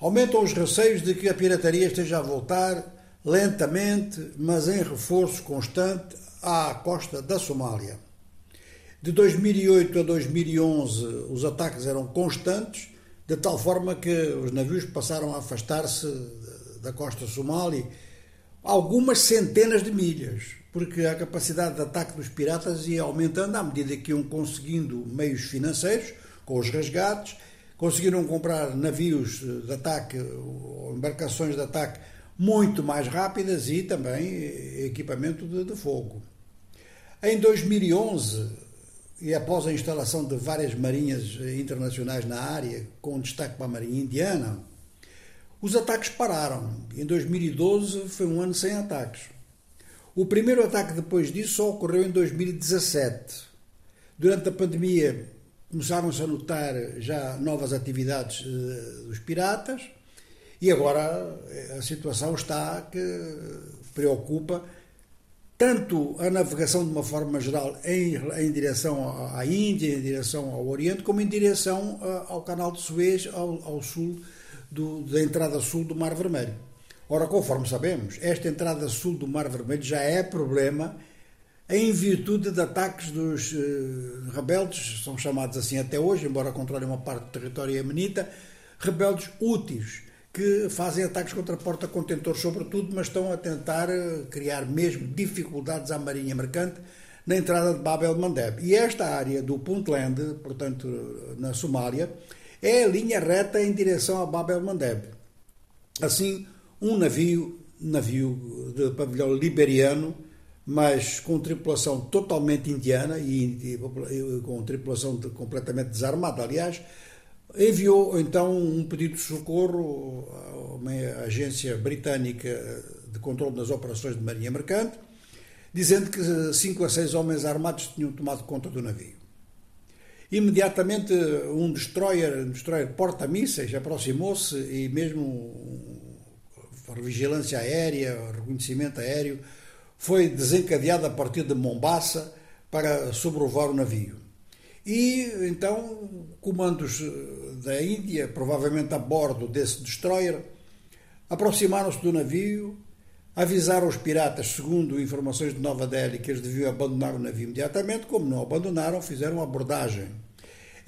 Aumentam os receios de que a pirataria esteja a voltar lentamente, mas em reforço constante, à costa da Somália. De 2008 a 2011, os ataques eram constantes, de tal forma que os navios passaram a afastar-se da costa somali algumas centenas de milhas, porque a capacidade de ataque dos piratas ia aumentando à medida que iam conseguindo meios financeiros, com os resgates, conseguiram comprar navios de ataque, embarcações de ataque muito mais rápidas e também equipamento de, de fogo. Em 2011, e após a instalação de várias marinhas internacionais na área, com destaque para a Marinha Indiana, os ataques pararam. Em 2012 foi um ano sem ataques. O primeiro ataque depois disso só ocorreu em 2017. Durante a pandemia começaram-se a notar já novas atividades eh, dos piratas e agora eh, a situação está que preocupa tanto a navegação de uma forma geral em, em direção à Índia, em direção ao Oriente, como em direção eh, ao canal de Suez, ao, ao sul do, da entrada sul do Mar Vermelho. Ora, conforme sabemos, esta entrada sul do Mar Vermelho já é problema em virtude de ataques dos uh, rebeldes, são chamados assim até hoje, embora controlem uma parte do território iemenita, rebeldes úteis, que fazem ataques contra porta-contentores sobretudo, mas estão a tentar eh, criar mesmo dificuldades à marinha mercante na entrada de Bab el-Mandeb. E esta área do Puntland, portanto, na Somália, é a linha reta em direção a Bab el-Mandeb. Assim, um navio, navio de pavilhão liberiano, mas com tripulação totalmente indiana e, e com tripulação completamente desarmada, aliás, enviou então um pedido de socorro a uma agência britânica de controle das operações de marinha mercante, dizendo que cinco a seis homens armados tinham tomado conta do navio. Imediatamente um destroyer, um destroyer porta-mísseis aproximou-se e mesmo vigilância aérea, reconhecimento aéreo, foi desencadeado a partir de Mombasa para sobrevoar o navio. E então comandos da Índia, provavelmente a bordo desse destroyer, aproximaram-se do navio, avisaram os piratas, segundo informações de Nova Delhi, que eles deviam abandonar o navio imediatamente. Como não abandonaram, fizeram abordagem.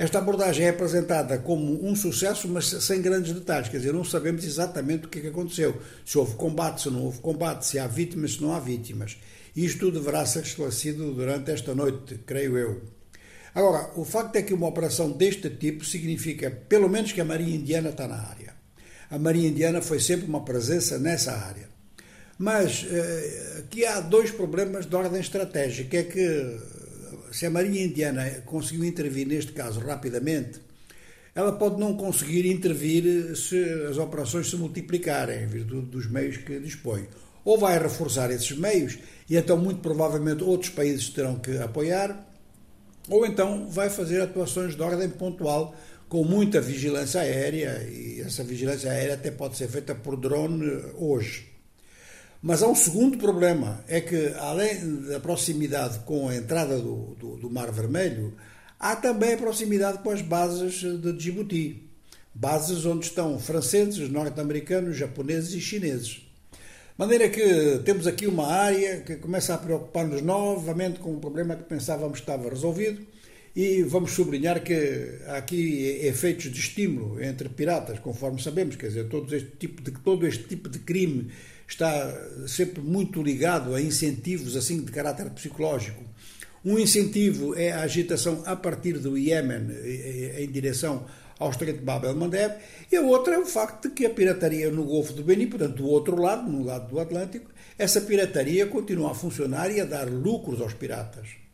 Esta abordagem é apresentada como um sucesso, mas sem grandes detalhes, quer dizer, não sabemos exatamente o que, é que aconteceu. Se houve combate, se não houve combate, se há vítimas, se não há vítimas. Isto deverá ser esclarecido durante esta noite, creio eu. Agora, o facto é que uma operação deste tipo significa, pelo menos, que a Marinha Indiana está na área. A Marinha Indiana foi sempre uma presença nessa área. Mas eh, aqui há dois problemas de ordem estratégica. É que se a Marinha Indiana conseguiu intervir neste caso rapidamente, ela pode não conseguir intervir se as operações se multiplicarem, em virtude dos meios que dispõe. Ou vai reforçar esses meios, e então, muito provavelmente, outros países terão que apoiar, ou então vai fazer atuações de ordem pontual com muita vigilância aérea, e essa vigilância aérea até pode ser feita por drone hoje. Mas há um segundo problema, é que além da proximidade com a entrada do, do, do Mar Vermelho, há também a proximidade com as bases de Djibouti. Bases onde estão franceses, norte-americanos, japoneses e chineses. De maneira que temos aqui uma área que começa a preocupar-nos novamente com um problema que pensávamos que estava resolvido e vamos sublinhar que há aqui efeitos de estímulo entre piratas, conforme sabemos, quer dizer, todo este tipo de, todo este tipo de crime está sempre muito ligado a incentivos assim de caráter psicológico. Um incentivo é a agitação a partir do Iémen em direção ao Estreito de Bab el-Mandeb, e a outra é o facto de que a pirataria no Golfo do Beni, portanto, do outro lado, no lado do Atlântico, essa pirataria continua a funcionar e a dar lucros aos piratas.